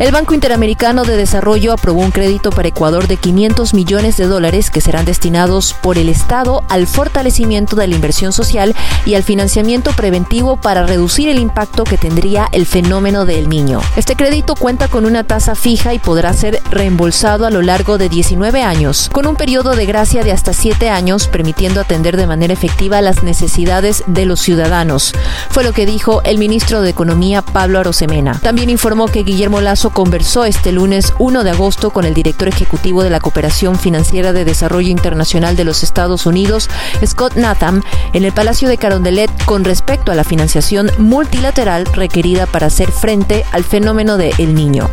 El Banco Interamericano de Desarrollo aprobó un crédito para Ecuador de 500 millones de dólares que serán destinados por el Estado al fortalecimiento de la inversión social y al financiamiento preventivo para reducir el impacto que tendría el fenómeno del niño. Este crédito cuenta con una tasa fija y podrá ser reembolsado a lo largo de 19 años, con un periodo de gracia de hasta 7 años, permitiendo atender de manera efectiva las necesidades de los ciudadanos. Fue lo que dijo el ministro de Economía Pablo Arosemena. También informó que Guillermo Lazo conversó este lunes 1 de agosto con el director ejecutivo de la Cooperación Financiera de Desarrollo Internacional de los Estados Unidos, Scott Natham, en el Palacio de Carondelet con respecto a la financiación multilateral requerida para hacer frente al fenómeno de El Niño.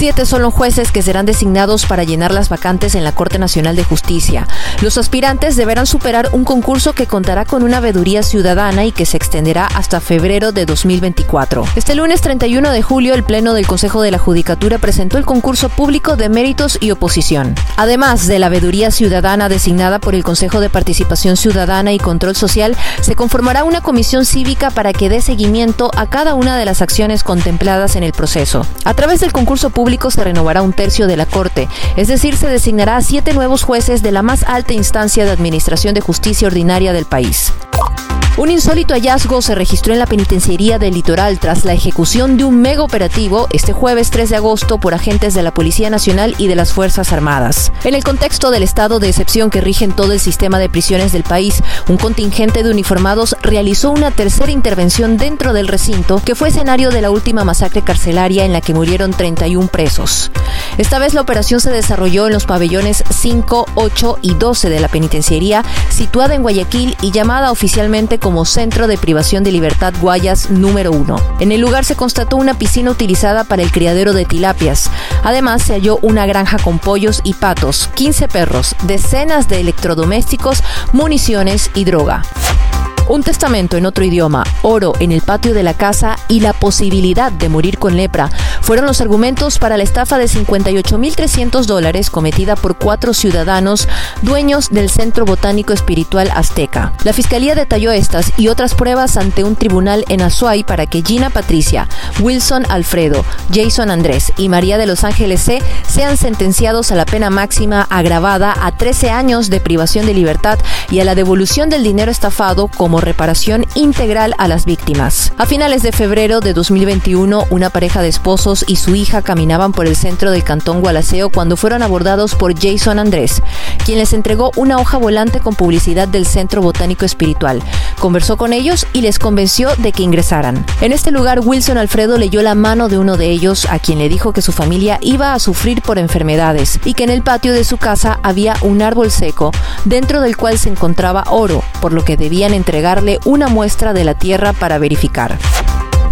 Siete son los jueces que serán designados para llenar las vacantes en la Corte Nacional de Justicia. Los aspirantes deberán superar un concurso que contará con una veeduría ciudadana y que se extenderá hasta febrero de 2024. Este lunes 31 de julio, el Pleno del Consejo de la Judicatura presentó el concurso público de méritos y oposición. Además de la veeduría ciudadana designada por el Consejo de Participación Ciudadana y Control Social, se conformará una comisión cívica para que dé seguimiento a cada una de las acciones contempladas en el proceso. A través del concurso público, se renovará un tercio de la Corte, es decir, se designará a siete nuevos jueces de la más alta instancia de administración de justicia ordinaria del país. Un insólito hallazgo se registró en la penitenciaría del litoral tras la ejecución de un mega operativo este jueves 3 de agosto por agentes de la Policía Nacional y de las Fuerzas Armadas. En el contexto del estado de excepción que rige en todo el sistema de prisiones del país, un contingente de uniformados realizó una tercera intervención dentro del recinto que fue escenario de la última masacre carcelaria en la que murieron 31 presos. Esta vez la operación se desarrolló en los pabellones 5, 8 y 12 de la penitenciaría, situada en Guayaquil y llamada oficialmente como Centro de Privación de Libertad Guayas número 1. En el lugar se constató una piscina utilizada para el criadero de tilapias. Además, se halló una granja con pollos y patos, 15 perros, decenas de electrodomésticos, municiones y droga un testamento en otro idioma, oro en el patio de la casa y la posibilidad de morir con lepra fueron los argumentos para la estafa de 58.300 dólares cometida por cuatro ciudadanos dueños del Centro Botánico Espiritual Azteca. La fiscalía detalló estas y otras pruebas ante un tribunal en Azuay para que Gina Patricia, Wilson Alfredo, Jason Andrés y María de Los Ángeles C sean sentenciados a la pena máxima agravada a 13 años de privación de libertad y a la devolución del dinero estafado como reparación integral a las víctimas. A finales de febrero de 2021, una pareja de esposos y su hija caminaban por el centro del cantón Gualaceo cuando fueron abordados por Jason Andrés, quien les entregó una hoja volante con publicidad del Centro Botánico Espiritual. Conversó con ellos y les convenció de que ingresaran. En este lugar, Wilson Alfredo leyó la mano de uno de ellos, a quien le dijo que su familia iba a sufrir por enfermedades y que en el patio de su casa había un árbol seco, dentro del cual se encontraba oro, por lo que debían entregar una muestra de la tierra para verificar.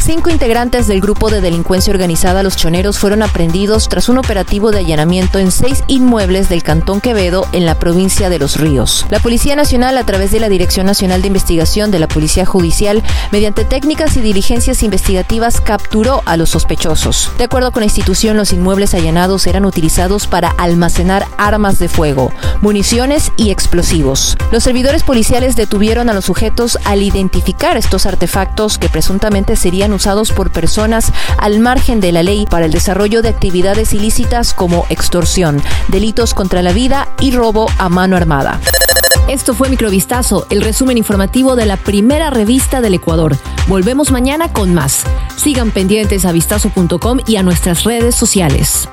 Cinco integrantes del grupo de delincuencia organizada Los Choneros fueron aprendidos tras un operativo de allanamiento en seis inmuebles del Cantón Quevedo en la provincia de Los Ríos. La Policía Nacional, a través de la Dirección Nacional de Investigación de la Policía Judicial, mediante técnicas y diligencias investigativas, capturó a los sospechosos. De acuerdo con la institución, los inmuebles allanados eran utilizados para almacenar armas de fuego, municiones y explosivos. Los servidores policiales detuvieron a los sujetos al identificar estos artefactos que presuntamente serían usados por personas al margen de la ley para el desarrollo de actividades ilícitas como extorsión, delitos contra la vida y robo a mano armada. Esto fue Microvistazo, el resumen informativo de la primera revista del Ecuador. Volvemos mañana con más. Sigan pendientes a vistazo.com y a nuestras redes sociales.